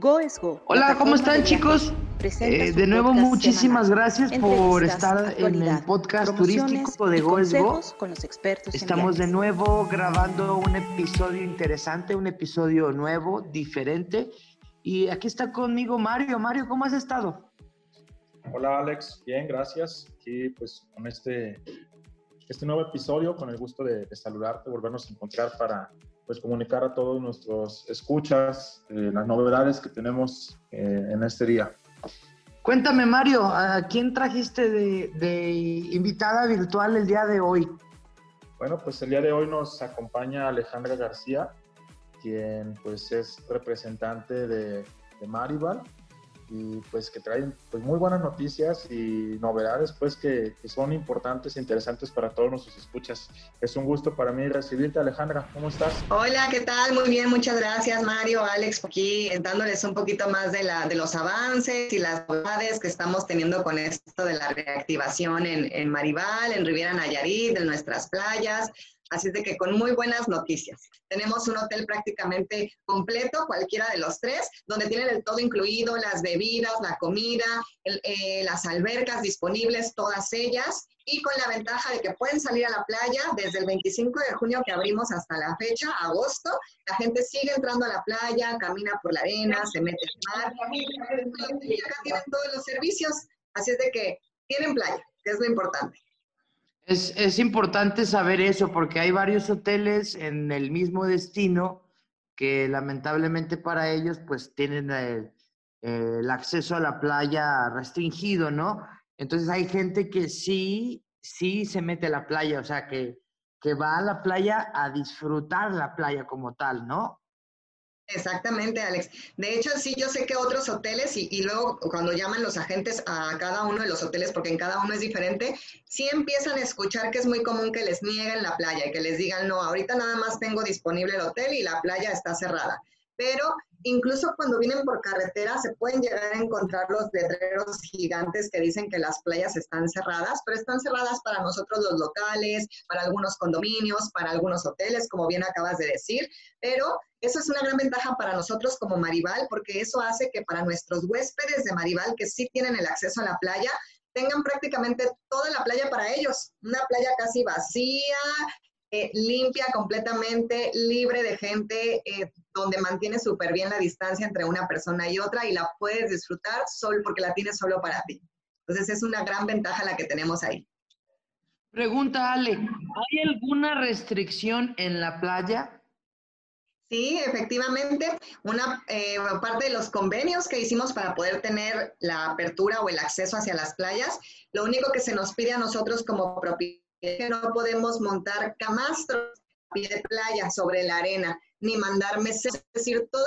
Go es Go. Hola, ¿cómo están chicos? Eh, de nuevo, muchísimas gracias por estar en el podcast turístico de Go es Go. Con los expertos Estamos de nuevo grabando un episodio interesante, un episodio nuevo, diferente. Y aquí está conmigo Mario. Mario, ¿cómo has estado? Hola Alex, bien, gracias. Aquí pues con este, este nuevo episodio, con el gusto de, de saludarte, volvernos a encontrar para pues comunicar a todos nuestros escuchas eh, las novedades que tenemos eh, en este día. Cuéntame Mario, ¿a quién trajiste de, de, invitada virtual el día de hoy? Bueno, pues el día de hoy nos acompaña Alejandra García, quien pues es representante de, de Maribal y pues que traen pues muy buenas noticias y novedades pues que, que, son importantes e interesantes para todos nuestros escuchas. Es un gusto para mí recibirte Alejandra, ¿cómo estás? Hola, ¿qué tal? Muy bien, muchas gracias Mario, Alex, aquí dándoles un poquito más de, la, de los avances y las novedades que estamos teniendo con esto de la reactivación en, en Maribal, en Riviera Nayarit, en nuestras playas. Así es de que con muy buenas noticias. Tenemos un hotel prácticamente completo, cualquiera de los tres, donde tienen el todo incluido, las bebidas, la comida, eh, las albercas disponibles, todas ellas, y con la ventaja de que pueden salir a la playa desde el 25 de junio que abrimos hasta la fecha, agosto. La gente sigue entrando a la playa, camina por la arena, se mete al mar. Y acá tienen todos los servicios, así es de que tienen playa, que es lo importante. Es, importante saber eso porque hay varios hoteles en el mismo destino que lamentablemente para ellos pues tienen el, el, acceso a la playa restringido, ¿no? Entonces hay gente que sí, sí se mete a la playa, o sea, que, que va a la playa a disfrutar la playa como tal, ¿no? Exactamente, Alex. De hecho, sí, yo sé que otros hoteles y, luego cuando llaman los agentes a cada uno de los hoteles, porque en cada uno es diferente, sí empiezan a escuchar que es muy común que les nieguen la playa y que les digan, no, ahorita nada más tengo disponible el hotel y la playa está cerrada. Pero incluso cuando vienen por carretera se pueden llegar a encontrar los letreros gigantes que dicen que las playas están cerradas, pero están cerradas para nosotros los locales, para algunos condominios, para algunos hoteles, como bien acabas de decir, pero eso es una gran ventaja para nosotros como Maribal, porque eso hace que para nuestros huéspedes de Maribal, que sí tienen el acceso a la playa, tengan prácticamente toda la playa para ellos, una playa casi vacía, eh, limpia completamente, libre de gente, eh, donde mantiene súper bien la distancia entre una persona y otra y la puedes disfrutar solo porque la tienes solo para ti. Entonces es una gran ventaja la que tenemos ahí. Pregunta Ale, ¿hay alguna restricción en la playa? Sí, efectivamente, una eh, parte de los convenios que hicimos para poder tener la apertura o el acceso hacia las playas, lo único que se nos pide a nosotros como propietarios es que no podemos montar camastros a pie de playa sobre la arena, ni mandar meses, es decir, todo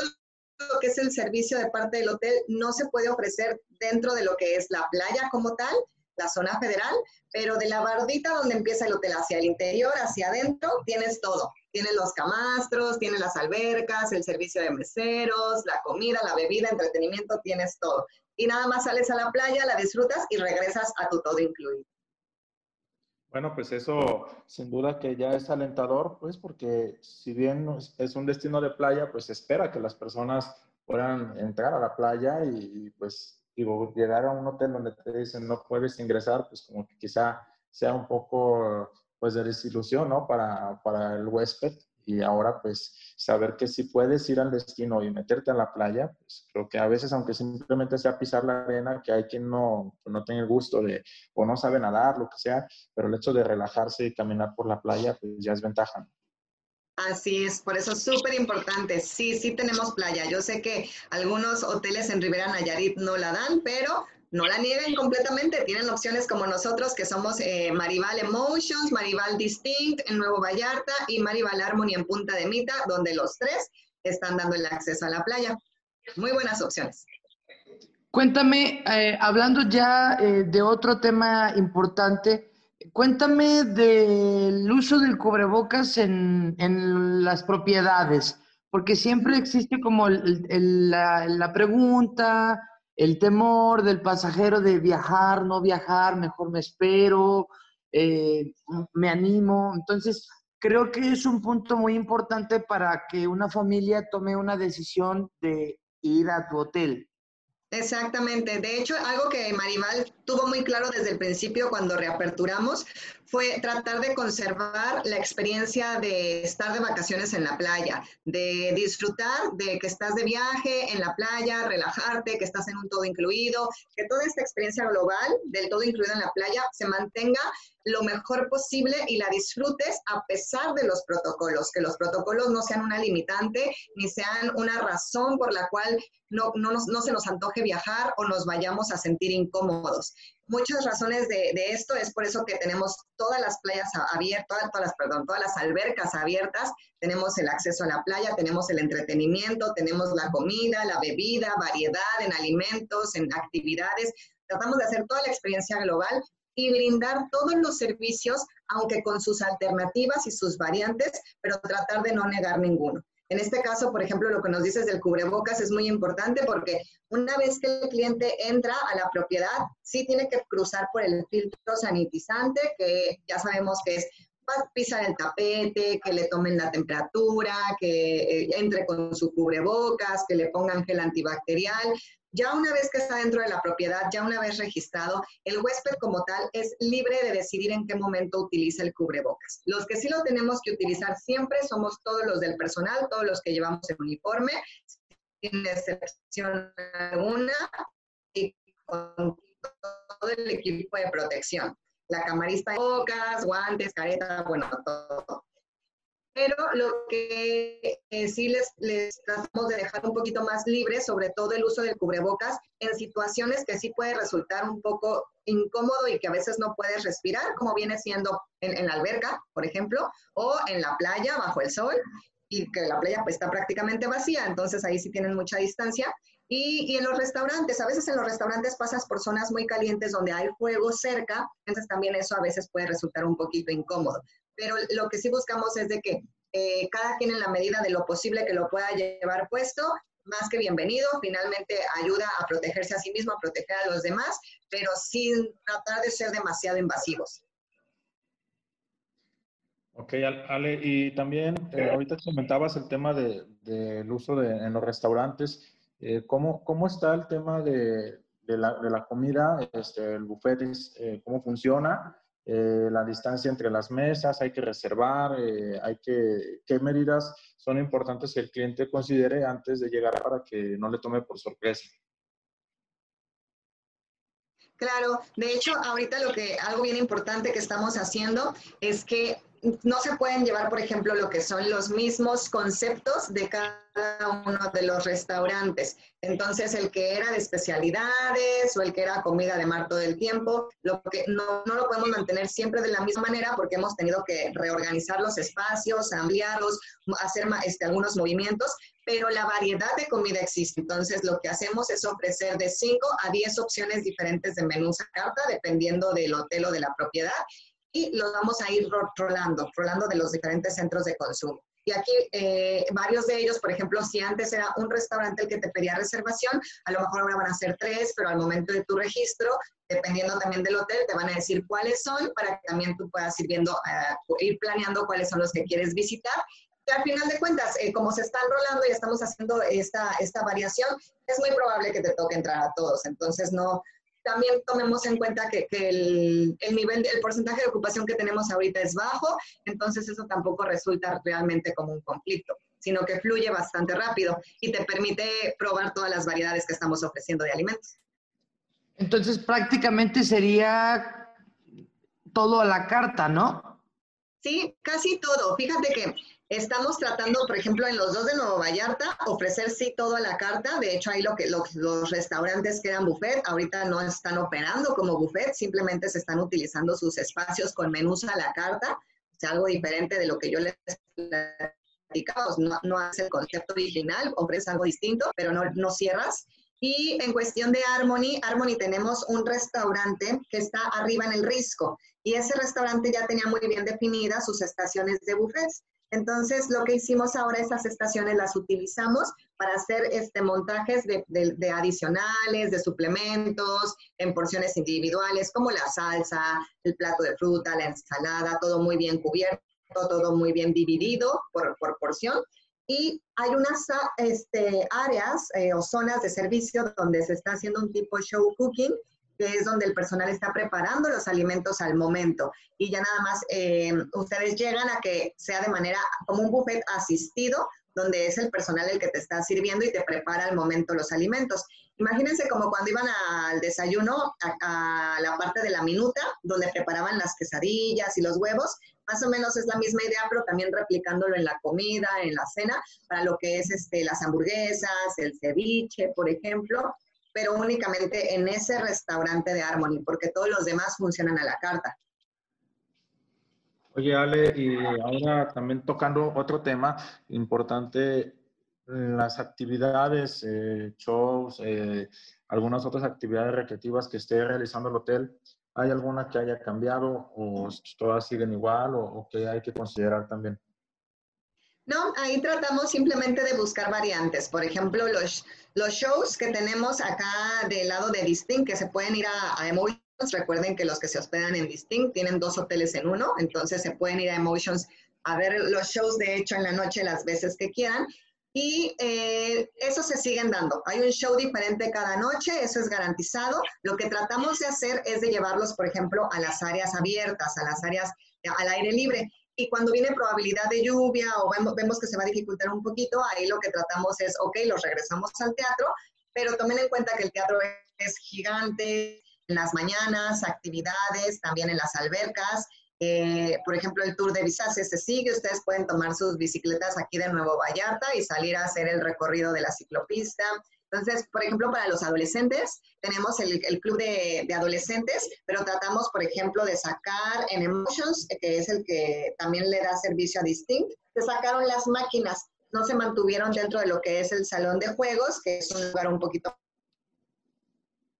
lo que es el servicio de parte del hotel no se puede ofrecer dentro de lo que es la playa como tal, la zona federal, pero de la bardita donde empieza el hotel hacia el interior, hacia adentro, tienes todo. Tienes los camastros, tienes las albercas, el servicio de meseros, la comida, la bebida, entretenimiento, tienes todo. Y nada más sales a la playa, la disfrutas y regresas a tu todo incluido. Bueno, pues eso sin duda que ya es alentador, pues porque si bien es un destino de playa, pues espera que las personas puedan entrar a la playa y, pues digo, llegar a un hotel donde te dicen no puedes ingresar, pues como que quizá sea un poco pues de desilusión, ¿no? Para, para el huésped y ahora pues saber que si puedes ir al destino y meterte a la playa, pues creo que a veces aunque simplemente sea pisar la arena, que hay quien no, no tiene el gusto de o no sabe nadar, lo que sea, pero el hecho de relajarse y caminar por la playa pues ya es ventaja. Así es, por eso es súper importante. Sí, sí tenemos playa. Yo sé que algunos hoteles en Rivera Nayarit no la dan, pero no la nieguen completamente. Tienen opciones como nosotros, que somos eh, Maribal Emotions, Maribal Distinct en Nuevo Vallarta y Maribal Harmony en Punta de Mita, donde los tres están dando el acceso a la playa. Muy buenas opciones. Cuéntame, eh, hablando ya eh, de otro tema importante, cuéntame del uso del cubrebocas en, en las propiedades, porque siempre existe como la pregunta, el temor del pasajero de viajar, no viajar, mejor me espero, eh, me animo. Entonces, creo que es un punto muy importante para que una familia tome una decisión de ir a tu hotel. Exactamente. De hecho, algo que Maribal tuvo muy claro desde el principio cuando reaperturamos fue tratar de conservar la experiencia de estar de vacaciones en la playa, de disfrutar de que estás de viaje en la playa, relajarte, que estás en un todo incluido, que toda esta experiencia global del todo incluido en la playa se mantenga lo mejor posible y la disfrutes a pesar de los protocolos, que los protocolos no sean una limitante ni sean una razón por la cual no, no, no se nos antoje viajar o nos vayamos a sentir incómodos muchas razones de, esto, es por eso que tenemos todas las playas abiertas, todas las, perdón, todas las albercas abiertas, tenemos el acceso a la playa, tenemos el entretenimiento, tenemos la comida, la bebida, variedad en alimentos, en actividades, tratamos de hacer toda la experiencia global y brindar todos los servicios, aunque con sus alternativas y sus variantes, pero tratar de no negar ninguno. En este caso, por ejemplo, lo que nos dices del cubrebocas es muy importante porque una vez que el cliente entra a la propiedad, sí tiene que cruzar por el filtro sanitizante, que ya sabemos que es pisar el tapete, que le tomen la temperatura, que eh, entre con su cubrebocas, que le pongan gel antibacterial. Ya una vez que está dentro de la propiedad, ya una vez registrado, el huésped como tal es libre de decidir en qué momento utiliza el cubrebocas. Los que sí lo tenemos que utilizar siempre somos todos los del personal, todos los que llevamos el uniforme, sin excepción alguna, y con todo el equipo de protección. La camarista, bocas, guantes, careta, bueno, todo pero lo que eh, sí les, les tratamos de dejar un poquito más libre, sobre todo el uso del cubrebocas, en situaciones que sí puede resultar un poco incómodo y que a veces no puedes respirar, como viene siendo en, la alberca, por ejemplo, o en la playa bajo el sol, y que la playa pues, está prácticamente vacía, entonces ahí sí tienen mucha distancia. Y, y, en los restaurantes, a veces en los restaurantes pasas por zonas muy calientes donde hay fuego cerca, entonces también eso a veces puede resultar un poquito incómodo pero lo que sí buscamos es de que eh, cada quien en la medida de lo posible que lo pueda llevar puesto, más que bienvenido, finalmente ayuda a protegerse a sí mismo, a proteger a los demás, pero sin tratar de ser demasiado invasivos. Ok, Ale, y también eh, ahorita comentabas el tema del de, uso de, en los restaurantes. Eh, ¿cómo, ¿cómo, está el tema de, de la, la, comida, este, el buffet, cómo funciona? Eh, la distancia entre las mesas, hay que reservar, eh, hay que, qué medidas son importantes que el cliente considere antes de llegar para que no le tome por sorpresa. Claro, de hecho, ahorita lo que, algo bien importante que estamos haciendo es que no se pueden llevar, por ejemplo, lo que son los mismos conceptos de cada uno de los restaurantes. Entonces, el que era de especialidades o el que era comida de mar todo el tiempo, lo que no, no lo podemos mantener siempre de la misma manera porque hemos tenido que reorganizar los espacios, ampliarlos, hacer este, algunos movimientos, pero la variedad de comida existe. Entonces, lo que hacemos es ofrecer de 5 a 10 opciones diferentes de menús a carta, dependiendo del hotel o de la propiedad y los vamos a ir rolando, rolando de los diferentes centros de consumo. Y aquí eh, varios de ellos, por ejemplo, si antes era un restaurante el que te pedía reservación, a lo mejor ahora van a ser tres, pero al momento de tu registro, dependiendo también del hotel, te van a decir cuáles son para que también tú puedas ir viendo, uh, ir planeando cuáles son los que quieres visitar. Y al final de cuentas, eh, como se están rolando y estamos haciendo esta, esta variación, es muy probable que te toque entrar a todos. Entonces, no, también tomemos en cuenta que, el, el, nivel, el porcentaje de ocupación que tenemos ahorita es bajo, entonces eso tampoco resulta realmente como un conflicto, sino que fluye bastante rápido y te permite probar todas las variedades que estamos ofreciendo de alimentos. Entonces prácticamente sería todo a la carta, ¿no? Sí, casi todo. Fíjate que Estamos tratando, por ejemplo, en los dos de Nuevo Vallarta, ofrecer sí todo a la carta. De hecho, ahí lo que los, restaurantes que eran buffet, ahorita no están operando como buffet, simplemente se están utilizando sus espacios con menús a la carta. O algo diferente de lo que yo les platicaba. No, no hace el concepto original, ofrece algo distinto, pero no, no cierras. Y en cuestión de Harmony, Harmony tenemos un restaurante que está arriba en el Risco y ese restaurante ya tenía muy bien definidas sus estaciones de buffets. Entonces, lo que hicimos ahora, esas estaciones las utilizamos para hacer este, montajes de, de, adicionales, de suplementos, en porciones individuales, como la salsa, el plato de fruta, la ensalada, todo muy bien cubierto, todo muy bien dividido por, por porción. y hay unas este, áreas eh, o zonas de servicio donde se está haciendo un tipo show cooking, que es donde el personal está preparando los alimentos al momento. Y ya nada más eh, ustedes llegan a que sea de manera como un buffet asistido, donde es el personal el que te está sirviendo y te prepara al momento los alimentos. Imagínense como cuando iban al desayuno, a, a, la parte de la minuta, donde preparaban las quesadillas y los huevos, más o menos es la misma idea, pero también replicándolo en la comida, en la cena, para lo que es este, las hamburguesas, el ceviche, por ejemplo, pero únicamente en ese restaurante de Harmony, porque todos los demás funcionan a la carta. Oye, Ale, y ahora también tocando otro tema importante, las actividades, eh, shows, eh, algunas otras actividades recreativas que esté realizando el hotel, ¿Hay alguna que haya cambiado o todas siguen igual o, que hay que considerar también? No, ahí tratamos simplemente de buscar variantes. Por ejemplo, los, shows que tenemos acá del lado de Distinct, que se pueden ir a, a Emotions. Recuerden que los que se hospedan en Distinct tienen dos hoteles en uno, entonces se pueden ir a Emotions a ver los shows, de hecho, en la noche las veces que quieran. Y eh, eso se siguen dando. Hay un show diferente cada noche, eso es garantizado. Lo que tratamos de hacer es de llevarlos, por ejemplo, a las áreas abiertas, a las áreas al aire libre. Y cuando viene probabilidad de lluvia o vemos, que se va a dificultar un poquito, ahí lo que tratamos es, ok, los regresamos al teatro, pero tomen en cuenta que el teatro es gigante, en las mañanas, actividades, también en las albercas, eh, por ejemplo, el Tour de Visace se sigue, ustedes pueden tomar sus bicicletas aquí de Nuevo Vallarta y salir a hacer el recorrido de la ciclopista. Entonces, por ejemplo, para los adolescentes, tenemos el, club de, adolescentes, pero tratamos, por ejemplo, de sacar en Emotions, que es el que también le da servicio a Distinct, se sacaron las máquinas, no se mantuvieron dentro de lo que es el salón de juegos, que es un lugar un poquito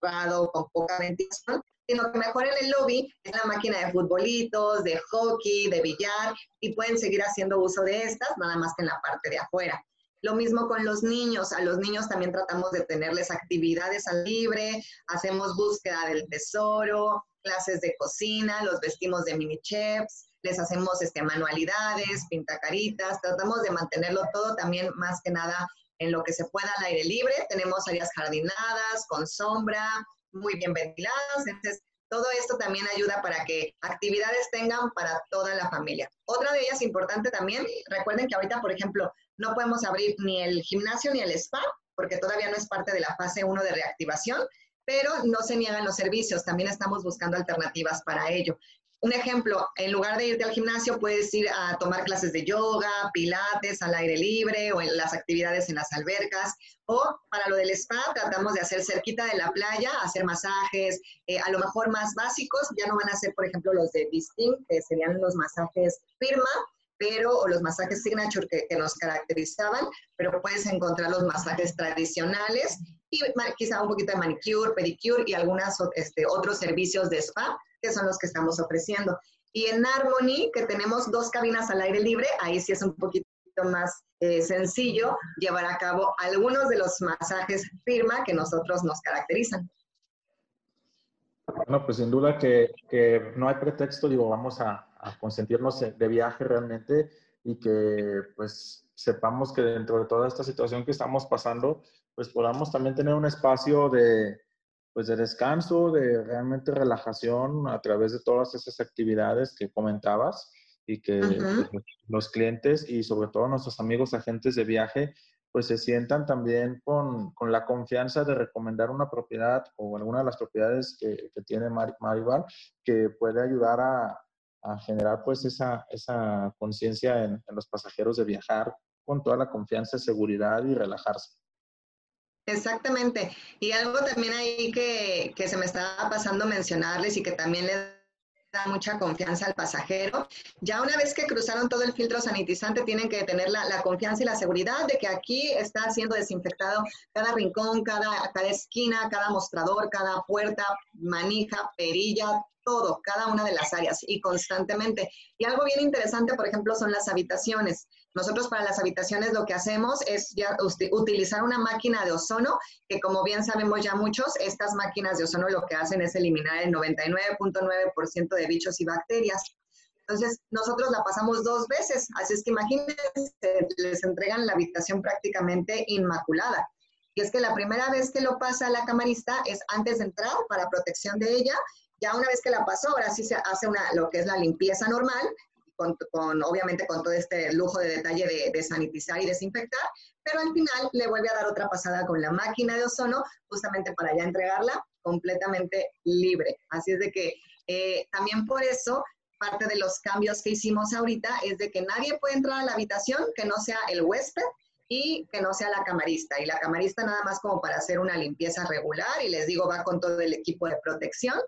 con poca ventilación, sino que mejor en el lobby es la máquina de futbolitos, de hockey, de billar, y pueden seguir haciendo uso de estas, nada más que en la parte de afuera. Lo mismo con los niños. A los niños también tratamos de tenerles actividades al libre, hacemos búsqueda del tesoro, clases de cocina, los vestimos de mini chefs, les hacemos este, manualidades, pintacaritas, tratamos de mantenerlo todo también más que nada en lo que se pueda al aire libre. Tenemos áreas jardinadas, con sombra, muy bien ventiladas. Entonces, todo esto también ayuda para que actividades tengan para toda la familia. Otra de ellas importante también, recuerden que ahorita, por ejemplo, no podemos abrir ni el gimnasio ni el spa, porque todavía no es parte de la fase 1 de reactivación, pero no se niegan los servicios, también estamos buscando alternativas para ello. Un ejemplo, en lugar de irte al gimnasio, puedes ir a tomar clases de yoga, pilates al aire libre o en las actividades en las albercas. O para lo del spa, tratamos de hacer cerquita de la playa, hacer masajes, eh, a lo mejor más básicos. Ya no van a ser, por ejemplo, los de Distinct, que serían los masajes firma, pero, o los masajes signature que, que, nos caracterizaban, pero puedes encontrar los masajes tradicionales y quizá un poquito de manicure, pedicure y algunos este, otros servicios de spa que son los que estamos ofreciendo. Y en Harmony, que tenemos dos cabinas al aire libre, ahí sí es un poquito más eh, sencillo llevar a cabo algunos de los masajes firma que nosotros nos caracterizan. Bueno, pues sin duda que, que no hay pretexto, digo, vamos a, a, consentirnos de viaje realmente y que pues sepamos que dentro de toda esta situación que estamos pasando, pues podamos también tener un espacio de, pues de descanso, de realmente relajación a través de todas esas actividades que comentabas y que pues, los clientes y sobre todo nuestros amigos agentes de viaje pues se sientan también con, con, la confianza de recomendar una propiedad o alguna de las propiedades que, que tiene Maribal que puede ayudar a, a generar pues esa, esa conciencia en, en los pasajeros de viajar con toda la confianza, seguridad y relajarse. Exactamente. Y algo también ahí que, que se me estaba pasando mencionarles y que también le da mucha confianza al pasajero. Ya una vez que cruzaron todo el filtro sanitizante, tienen que tener la, confianza y la seguridad de que aquí está siendo desinfectado cada rincón, cada, cada esquina, cada mostrador, cada puerta, manija, perilla, todo, cada una de las áreas y constantemente. Y algo bien interesante, por ejemplo, son las habitaciones. Nosotros para las habitaciones lo que hacemos es ya utilizar una máquina de ozono, que como bien sabemos ya muchos, estas máquinas de ozono lo que hacen es eliminar el 99.9% de bichos y bacterias. Entonces, nosotros la pasamos dos veces, así es que imagínense, les entregan la habitación prácticamente inmaculada. Y es que la primera vez que lo pasa la camarista es antes de entrar para protección de ella. Ya una vez que la pasó, ahora sí se hace una, lo que es la limpieza normal, con, obviamente con todo este lujo de detalle de, de, sanitizar y desinfectar, pero al final le vuelve a dar otra pasada con la máquina de ozono justamente para ya entregarla completamente libre. Así es de que eh, también por eso parte de los cambios que hicimos ahorita es de que nadie puede entrar a la habitación que no sea el huésped y que no sea la camarista. Y la camarista nada más como para hacer una limpieza regular y les digo, va con todo el equipo de protección,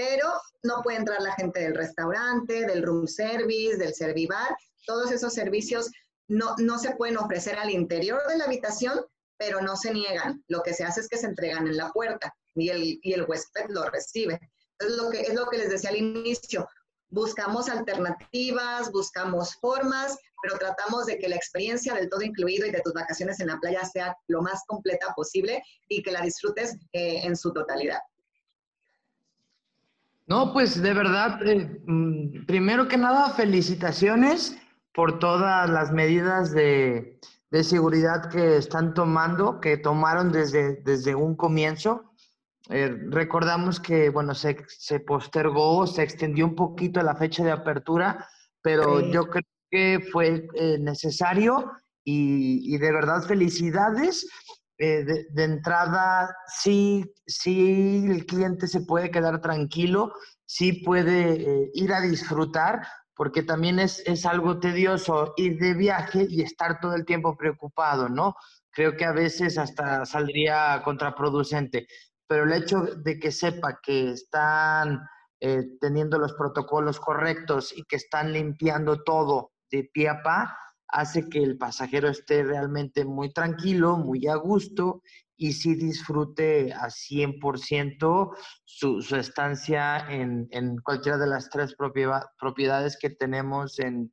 pero no puede entrar la gente del restaurante, del room service, del servivar. Todos esos servicios no, no se pueden ofrecer al interior de la habitación, pero no se niegan. Lo que se hace es que se entregan en la puerta y el, y el huésped lo recibe. Es lo, que, es lo que les decía al inicio. Buscamos alternativas, buscamos formas, pero tratamos de que la experiencia del todo incluido y de tus vacaciones en la playa sea lo más completa posible y que la disfrutes eh, en su totalidad. No, pues de verdad, eh, mm, primero que nada, felicitaciones por todas las medidas de, de, seguridad que están tomando, que tomaron desde, desde un comienzo. Eh, recordamos que, bueno, se, se, postergó, se extendió un poquito la fecha de apertura, pero yo creo que fue eh, necesario y, y, de verdad felicidades. Eh, de, entrada, sí, sí, el cliente se puede quedar tranquilo, sí puede ir a disfrutar, porque también es, es algo tedioso ir de viaje y estar todo el tiempo preocupado, ¿no? Creo que a veces hasta saldría contraproducente pero el hecho de que sepa que están eh, teniendo los protocolos correctos y que están limpiando todo de pie a pa, hace que el pasajero esté realmente muy tranquilo, muy a gusto y sí disfrute a 100% su, su estancia en, en, cualquiera de las tres propiedades que tenemos en,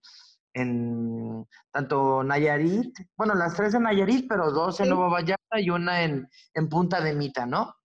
en tanto Nayarit, bueno, las tres en Nayarit, pero dos en Nueva Vallarta y una en, en Punta de Mita, ¿no?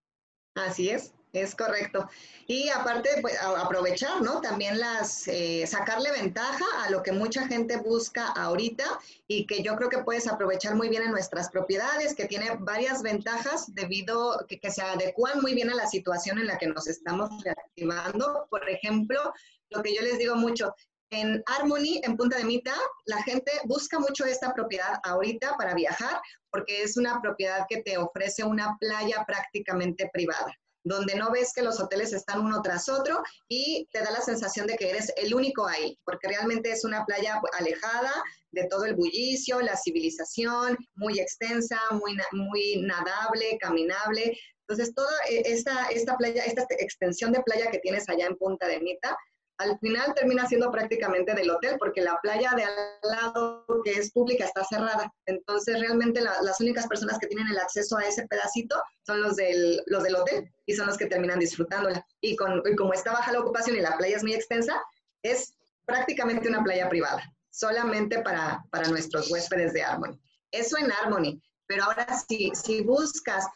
Así es, es correcto. Y aparte, pues, aprovechar, ¿no? También las, eh, sacarle ventaja a lo que mucha gente busca ahorita y que yo creo que puedes aprovechar muy bien en nuestras propiedades, que tiene varias ventajas debido, que, que se adecuan muy bien a la situación en la que nos estamos reactivando. Por ejemplo, lo que yo les digo mucho, en Harmony, en Punta de Mita, la gente busca mucho esta propiedad ahorita para viajar porque es una propiedad que te ofrece una playa prácticamente privada donde no ves que los hoteles están uno tras otro y te da la sensación de que eres el único ahí, porque realmente es una playa alejada de todo el bullicio, la civilización, muy extensa, muy, muy nadable, caminable. Entonces, toda e, esta, esta playa, esta extensión de playa que tienes allá en Punta de Mita, al final termina siendo prácticamente del hotel porque la playa de al lado que es pública está cerrada. Entonces realmente las únicas personas que tienen el acceso a ese pedacito son los del, los del hotel y son los que terminan disfrutándola. Y, con, y como está baja la ocupación y la playa es muy extensa, es prácticamente una playa privada, solamente para, para nuestros huéspedes de Harmony. Eso en Harmony. Pero ahora si, si buscas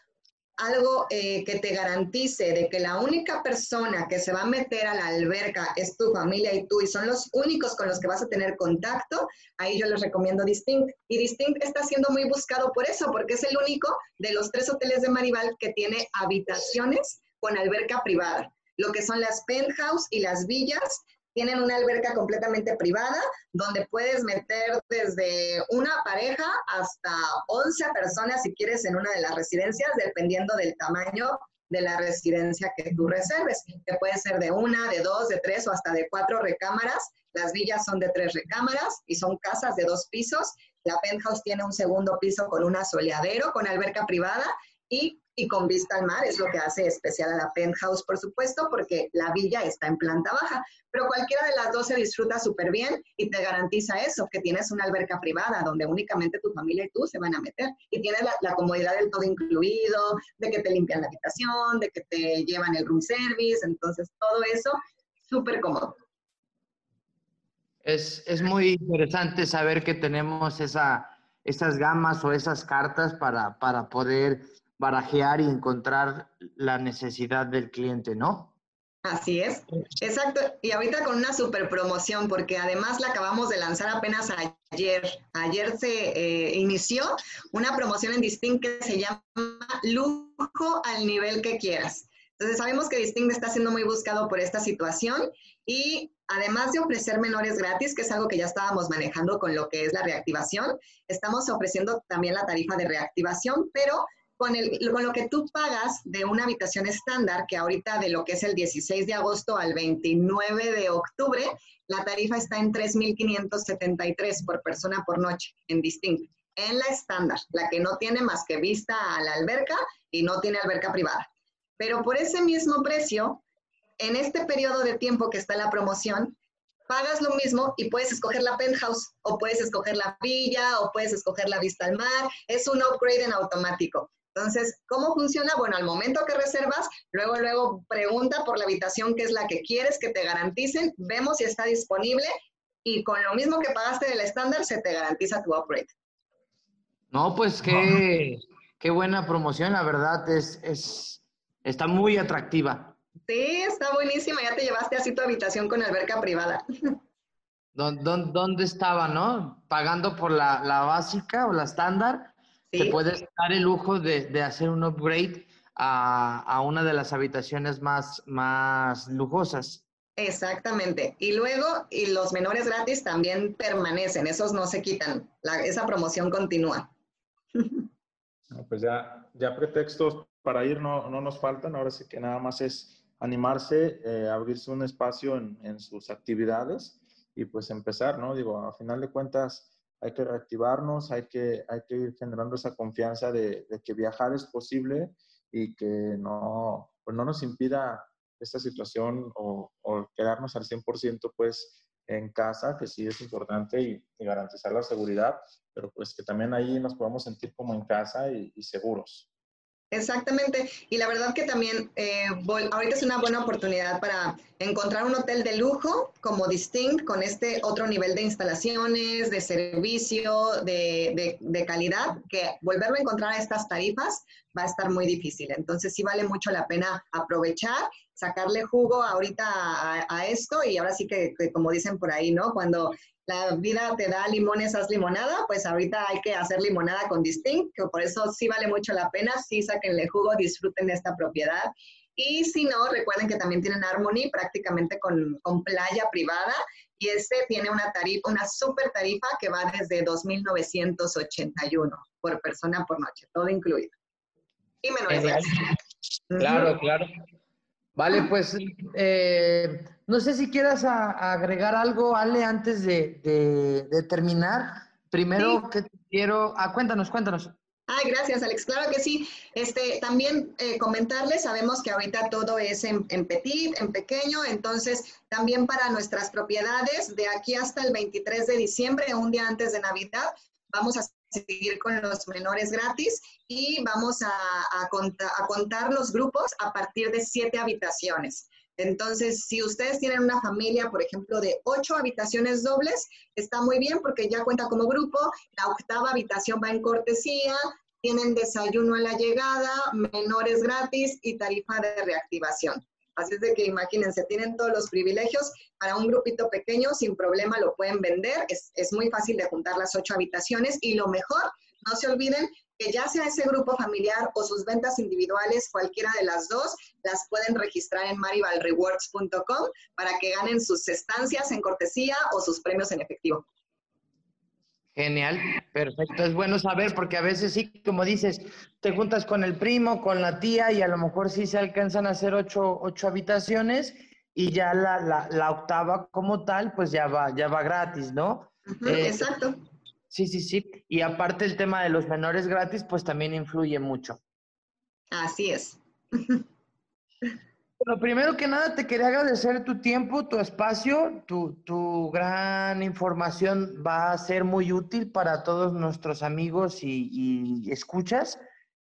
algo eh, que te garantice de que la única persona que se va a meter a la alberca es tu familia y tú y son los únicos con los que vas a tener contacto, ahí yo les recomiendo Distinct. Y Distinct está siendo muy buscado por eso, porque es el único de los tres hoteles de Maribal que tiene habitaciones con alberca privada, lo que son las penthouse y las villas tienen una alberca completamente privada donde puedes meter desde una pareja hasta 11 personas si quieres en una de las residencias, dependiendo del tamaño de la residencia que tú reserves, que puede ser de una, de dos, de tres o hasta de cuatro recámaras. Las villas son de tres recámaras y son casas de dos pisos. La penthouse tiene un segundo piso con un asoleadero, con alberca privada y y con vista al mar, es lo que hace especial a la penthouse, por supuesto, porque la villa está en planta baja, pero cualquiera de las dos se disfruta súper bien y te garantiza eso, que tienes una alberca privada donde únicamente tu familia y tú se van a meter y tienes la, la comodidad del todo incluido, de que te limpian la habitación, de que te llevan el room service, entonces todo eso súper cómodo. Es, es, muy interesante saber que tenemos esa, esas gamas o esas cartas para, para poder barajear y encontrar la necesidad del cliente, ¿no? Así es, exacto. Y ahorita con una super promoción, porque además la acabamos de lanzar apenas ayer. Ayer se eh, inició una promoción en Distinct que se llama Lujo al nivel que quieras. Entonces sabemos que Distinct está siendo muy buscado por esta situación y además de ofrecer menores gratis, que es algo que ya estábamos manejando con lo que es la reactivación, estamos ofreciendo también la tarifa de reactivación, pero con, lo que tú pagas de una habitación estándar, que ahorita de lo que es el 16 de agosto al 29 de octubre, la tarifa está en 3.573 por persona por noche en distinto. En la estándar, la que no tiene más que vista a la alberca y no tiene alberca privada. Pero por ese mismo precio, en este periodo de tiempo que está la promoción, pagas lo mismo y puedes escoger la penthouse o puedes escoger la villa o puedes escoger la vista al mar. Es un upgrade en automático. Entonces, ¿cómo funciona? Bueno, al momento que reservas, luego, luego pregunta por la habitación que es la que quieres que te garanticen, vemos si está disponible y con lo mismo que pagaste del estándar, se te garantiza tu upgrade. No, pues qué, qué buena promoción, la verdad, es, es, está muy atractiva. Sí, está buenísima, ya te llevaste así tu habitación con alberca privada. ¿Dónde, dónde estaba, no? ¿Pagando por la, la básica o la estándar? Te puedes dar el lujo de, hacer un upgrade a, una de las habitaciones más, más lujosas. Exactamente. Y luego, y los menores gratis también permanecen, esos no se quitan, esa promoción continúa. pues ya, ya pretextos para ir no, no, nos faltan, ahora sí que nada más es animarse, eh, abrirse un espacio en, en, sus actividades y pues empezar, ¿no? Digo, a final de cuentas, hay que reactivarnos, hay que, hay que ir generando esa confianza de, que viajar es posible y que no, pues no nos impida esta situación o, quedarnos al 100% pues en casa, que sí es importante y, garantizar la seguridad, pero pues que también ahí nos podamos sentir como en casa y seguros. Exactamente. Y la verdad que también eh, ahorita es una buena oportunidad para encontrar un hotel de lujo como Distinct con este otro nivel de instalaciones, de servicio, de, de, calidad, que volverlo a encontrar a estas tarifas va a estar muy difícil. Entonces sí vale mucho la pena aprovechar, sacarle jugo ahorita a, a esto y ahora sí que, que, como dicen por ahí, ¿no? Cuando la vida te da limones, haz limonada, pues ahorita hay que hacer limonada con Distinct, que por eso sí vale mucho la pena, sí saquenle jugo, disfruten esta propiedad. Y si no, recuerden que también tienen Harmony prácticamente con, con playa privada y este tiene una tarifa, una super tarifa que va desde 2.981 por persona por noche, todo incluido. Y menos Claro, claro. Vale, pues eh, no sé si quieras agregar algo, Ale, antes de, terminar. Primero que quiero... Ah, cuéntanos, cuéntanos. Ay, gracias, Alex. Claro que sí. Este, también eh, comentarles, sabemos que ahorita todo es en, en, petit, en pequeño, entonces también para nuestras propiedades, de aquí hasta el 23 de diciembre, un día antes de Navidad, vamos a seguir con los menores gratis y vamos a, a, a contar los grupos a partir de siete habitaciones. Entonces, si ustedes tienen una familia, por ejemplo, de ocho habitaciones dobles, está muy bien porque ya cuenta como grupo, la octava habitación va en cortesía, tienen desayuno a la llegada, menores gratis y tarifa de reactivación. Así es de que imagínense, tienen todos los privilegios. Para un grupito pequeño, sin problema lo pueden vender. Es, es muy fácil de juntar las ocho habitaciones y lo mejor, no se olviden que ya sea ese grupo familiar o sus ventas individuales, cualquiera de las dos, las pueden registrar en marivalrewards.com para que ganen sus estancias en cortesía o sus premios en efectivo. Genial, perfecto. Es bueno saber porque a veces sí, como dices, te juntas con el primo, con la tía y a lo mejor sí se alcanzan a hacer ocho, ocho habitaciones y ya la, la, octava como tal, pues ya va, ya va gratis, ¿no? Eh, exacto. Sí, sí, sí. Y aparte el tema de los menores gratis, pues también influye mucho. Así es. Bueno, primero que nada te quería agradecer tu tiempo, tu espacio, tu, tu, gran información va a ser muy útil para todos nuestros amigos y, y escuchas.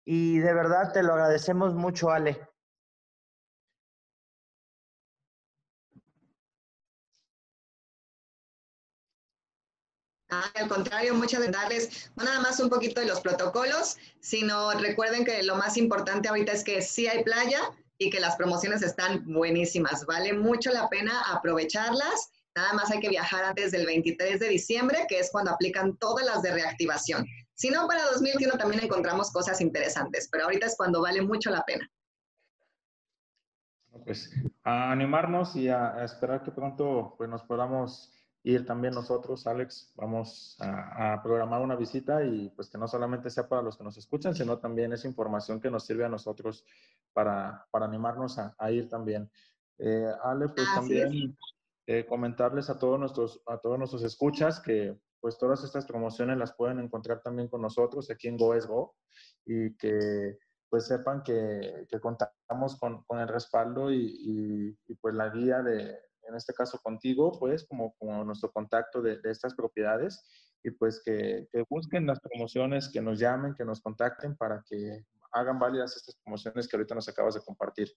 Y de verdad te lo agradecemos mucho, Ale. Al contrario, muchas gracias. No nada más un poquito de los protocolos, sino recuerden que lo más importante ahorita es que sí hay playa, y que las promociones están buenísimas. Vale mucho la pena aprovecharlas. Nada más hay que viajar antes del 23 de diciembre, que es cuando aplican todas las de reactivación. Si no, para 2021 también encontramos cosas interesantes, pero ahorita es cuando vale mucho la pena. Pues a animarnos y a, esperar que pronto pues, nos podamos ir también nosotros, Alex. Vamos a, programar una visita y pues que no solamente sea para los que nos escuchan, sino también es información que nos sirve a nosotros para, para animarnos a, ir también. Eh, Ale, pues también eh, comentarles a todos, nuestros, a todos nuestros escuchas que pues todas estas promociones las pueden encontrar también con nosotros aquí en GoEsGo y que pues sepan que, que contamos con, con, el respaldo y, y, pues la guía de, en este caso contigo, pues como, como nuestro contacto de, de estas propiedades y pues que, que, busquen las promociones, que nos llamen, que nos contacten para que hagan válidas estas promociones que ahorita nos acabas de compartir.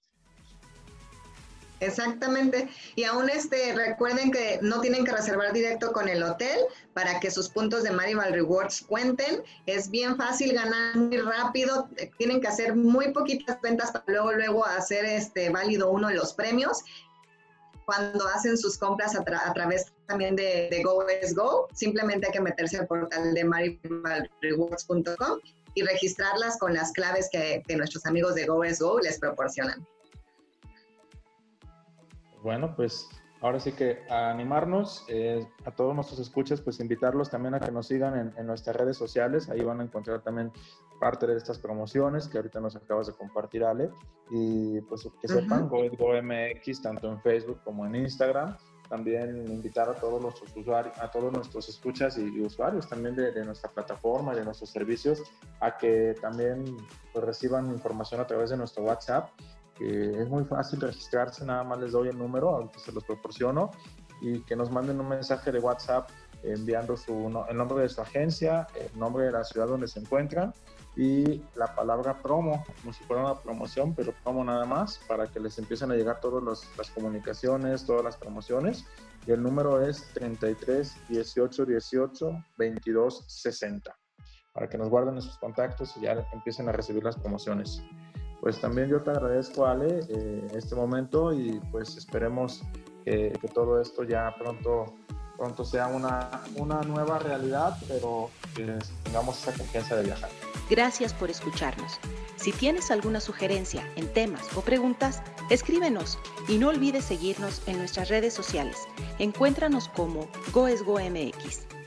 Exactamente. Y aún este, recuerden que no tienen que reservar directo con el hotel para que sus puntos de Marival Rewards cuenten. Es bien fácil ganar muy rápido. Tienen que hacer muy poquitas ventas para luego, luego hacer este válido uno de los premios. Cuando hacen sus compras a, través también de, de Go simplemente hay que meterse al portal de marivalrewards.com y registrarlas con las claves que, que nuestros amigos de Go les proporcionan. Bueno, pues ahora sí que a animarnos, eh, a todos nuestros escuchas, pues invitarlos también a que nos sigan en, nuestras redes sociales, ahí van a encontrar también parte de estas promociones que ahorita nos acabas de compartir, Ale, y pues que sepan, GoMX, tanto en Facebook como en Instagram, también invitar a todos nuestros usuarios, a todos nuestros escuchas y, usuarios también de, de, nuestra plataforma y de nuestros servicios, a que también pues, reciban información a través de nuestro WhatsApp que es muy fácil registrarse, nada más les doy el número, aunque se los proporciono, y que nos manden un mensaje de WhatsApp enviando su, el nombre de su agencia, el nombre de la ciudad donde se encuentran y la palabra promo, como si fuera una promoción, pero promo nada más, para que les empiecen a llegar todas las comunicaciones, todas las promociones. Y el número es 33 18 18 22 60, para que nos guarden sus contactos y ya empiecen a recibir las promociones pues también yo te agradezco, Ale, eh, este momento y pues esperemos que, todo esto ya pronto, pronto sea una, una nueva realidad, pero que tengamos esa confianza de viajar. Gracias por escucharnos. Si tienes alguna sugerencia en temas o preguntas, escríbenos y no olvides seguirnos en nuestras redes sociales. Encuéntranos como GoesGoMX.